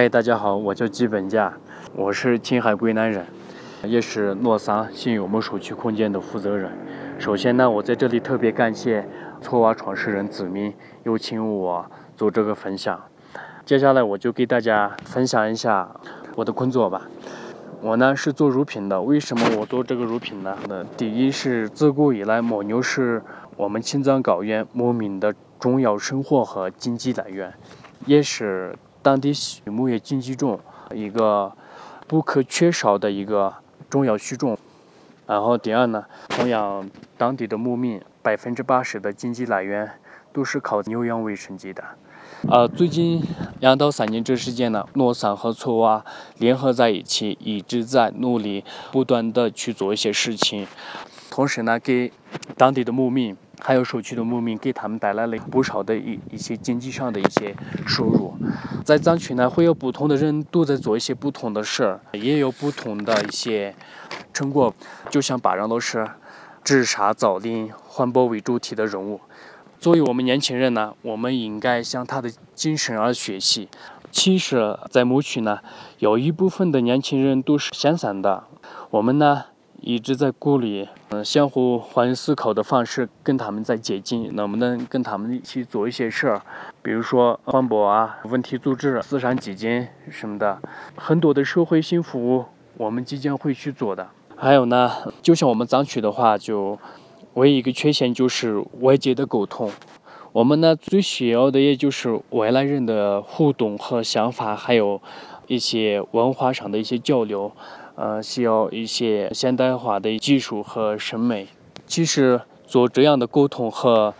嗨，大家好，我叫基本架，我是青海归南人，也是诺桑信友木社区空间的负责人。首先呢，我在这里特别感谢错娃创始人子明有请我做这个分享。接下来我就给大家分享一下我的工作吧。我呢是做乳品的，为什么我做这个乳品呢？那第一是自古以来牦牛是我们青藏高原牧民的重要生活和经济来源，也是。当地畜牧业经济中一个不可缺少的一个重要需种。然后第二呢，同样当地的牧民百分之八十的经济来源都是靠牛羊为生计的。呃，最近两到三年这时间呢，诺桑和错娃联合在一起，一直在努力，不断的去做一些事情，同时呢，给当地的牧民。还有社区的牧民给他们带来了不少的一一些经济上的一些收入，在藏区呢，会有不同的人都在做一些不同的事儿，也有不同的一些成果。就像巴掌老师治沙造林、环保为主题的任务。作为我们年轻人呢，我们应该向他的精神而学习。其实，在牧区呢，有一部分的年轻人都是闲散的，我们呢。一直在鼓励，嗯，相互换思考的方式跟他们在接近，能不能跟他们一起做一些事儿，比如说环保啊、问题组织、慈善基金什么的，很多的社会性服务我们即将会去做的。还有呢，就像我们藏区的话，就唯一一个缺陷就是外界的沟通，我们呢最需要的也就是外来人的互动和想法，还有一些文化上的一些交流。呃，需要一些现代化的技术和审美。其实做这样的沟通和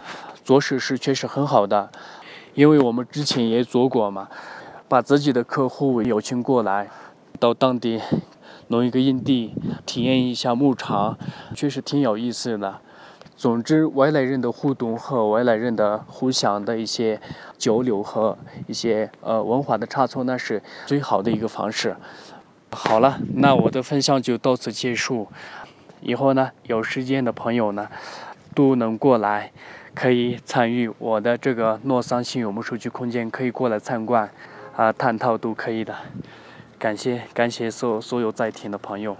做事是确实很好的，因为我们之前也做过嘛，把自己的客户邀请过来，到当地弄一个营地，体验一下牧场，确实挺有意思的。总之，外来人的互动和外来人的互相的一些交流和一些呃文化的差错，那是最好的一个方式。好了，那我的分享就到此结束。以后呢，有时间的朋友呢，都能过来，可以参与我的这个诺桑新友木数据空间，可以过来参观，啊，探讨都可以的。感谢感谢所所有在听的朋友。